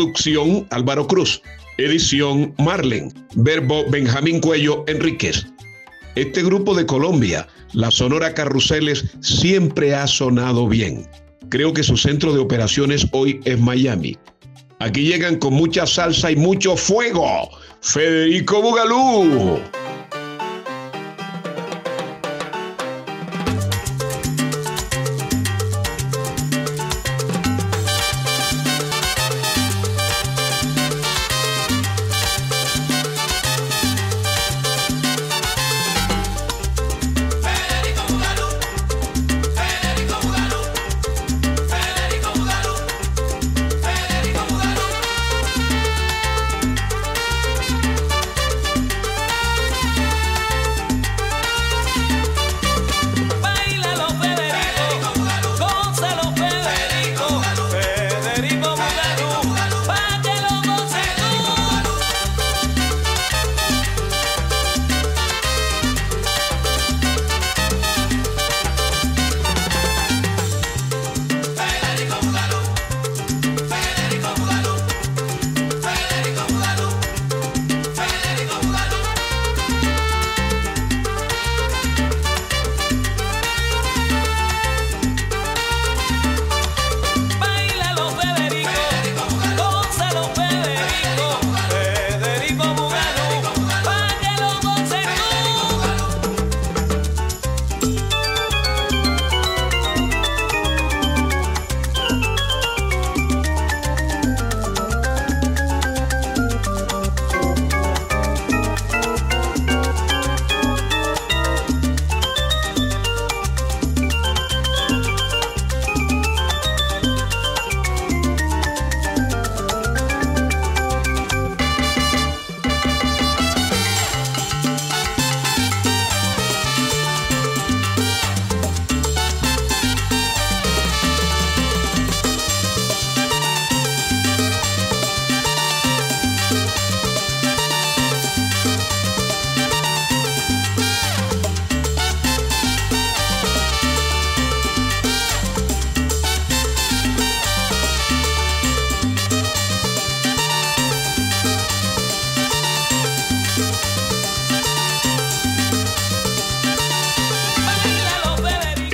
Producción Álvaro Cruz. Edición Marlen. Verbo Benjamín Cuello Enríquez. Este grupo de Colombia, la Sonora Carruseles, siempre ha sonado bien. Creo que su centro de operaciones hoy es Miami. Aquí llegan con mucha salsa y mucho fuego. Federico Bugalú.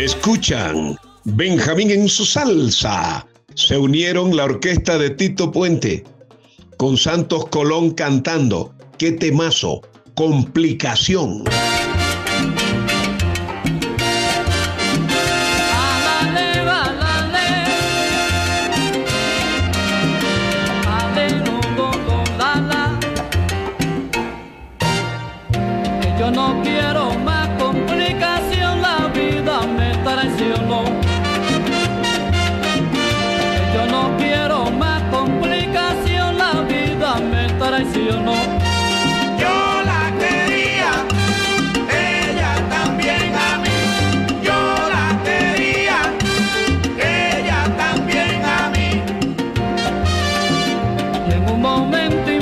Escuchan Benjamín en su salsa. Se unieron la orquesta de Tito Puente con Santos Colón cantando. ¡Qué temazo! Complicación. Y en un momento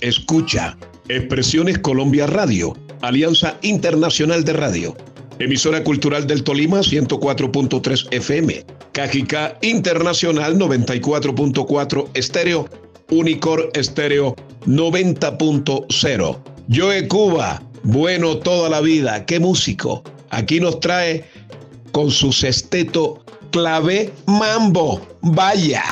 escucha. Expresiones Colombia Radio, Alianza Internacional de Radio. Emisora Cultural del Tolima 104.3 FM. Cajicá Internacional 94.4 Estéreo. Unicor Estéreo 90.0. Joe Cuba, bueno toda la vida, qué músico. Aquí nos trae con su sesteto clave mambo. Vaya.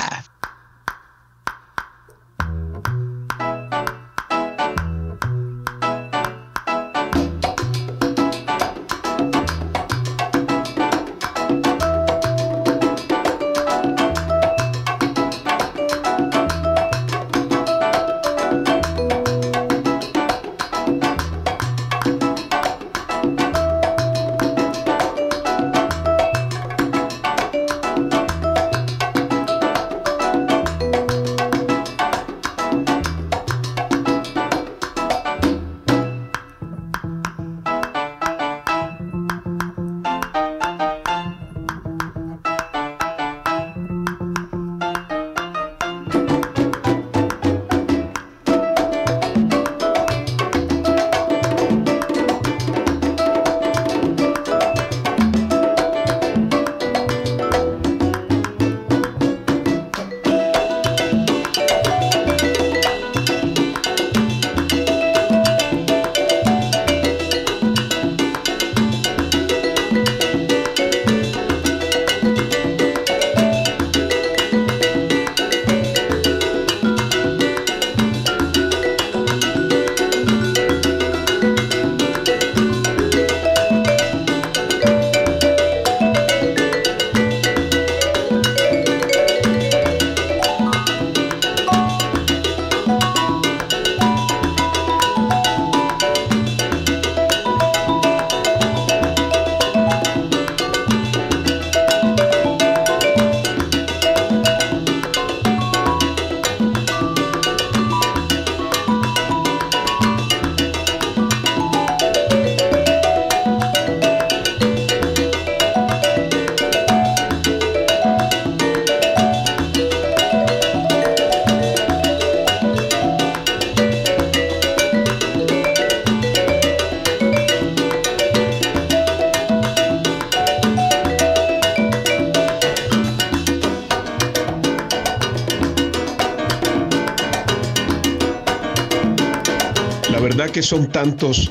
Que son tantos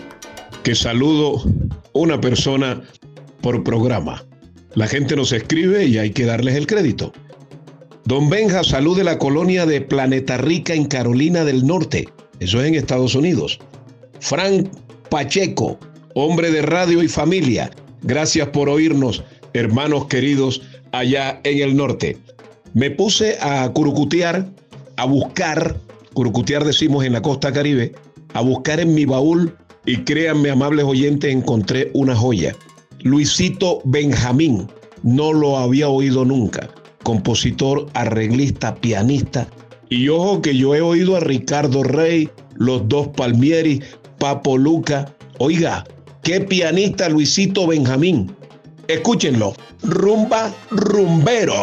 que saludo una persona por programa. La gente nos escribe y hay que darles el crédito. Don Benja, salud de la colonia de Planeta Rica en Carolina del Norte. Eso es en Estados Unidos. Frank Pacheco, hombre de radio y familia. Gracias por oírnos, hermanos queridos, allá en el norte. Me puse a curucutear, a buscar, curucutear decimos en la costa caribe, a buscar en mi baúl y créanme, amables oyentes, encontré una joya. Luisito Benjamín, no lo había oído nunca. Compositor, arreglista, pianista. Y ojo que yo he oído a Ricardo Rey, los dos Palmieri, Papo Luca. Oiga, qué pianista Luisito Benjamín. Escúchenlo. Rumba rumbero.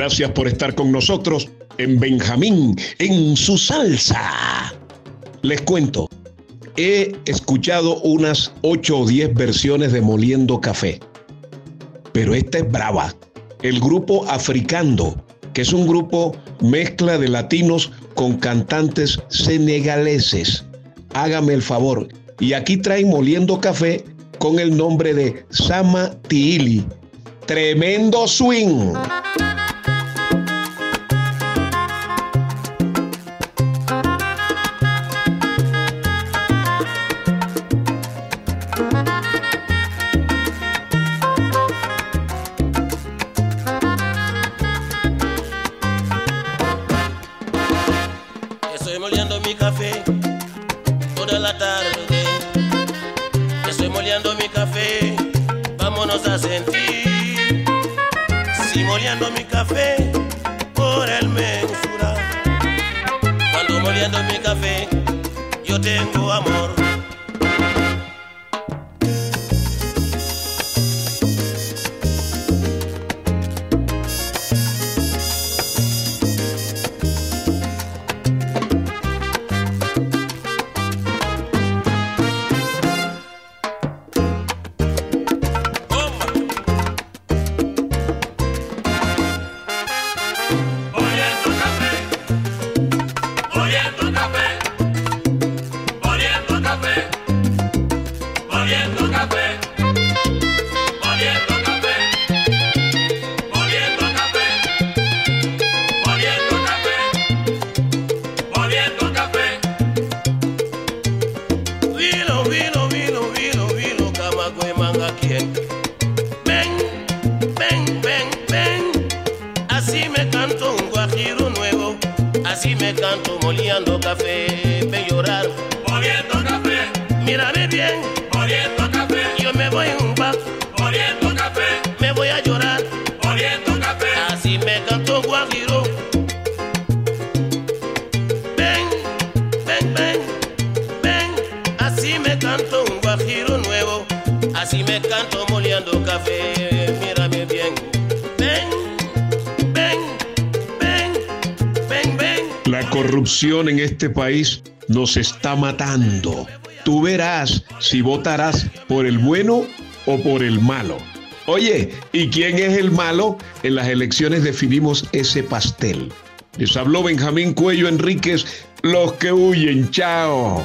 Gracias por estar con nosotros en Benjamín, en su salsa. Les cuento, he escuchado unas 8 o 10 versiones de Moliendo Café, pero esta es brava. El grupo Africando, que es un grupo mezcla de latinos con cantantes senegaleses. Hágame el favor. Y aquí traen Moliendo Café con el nombre de Sama Tiili. Tremendo swing. Café toda la tarde. Estoy moliendo mi café, vámonos a sentir. Si moliendo mi café por el mensura. Cuando moliendo mi café, yo tengo amor. Corrupción en este país nos está matando. Tú verás si votarás por el bueno o por el malo. Oye, ¿y quién es el malo? En las elecciones definimos ese pastel. Les habló Benjamín Cuello Enríquez, los que huyen, chao.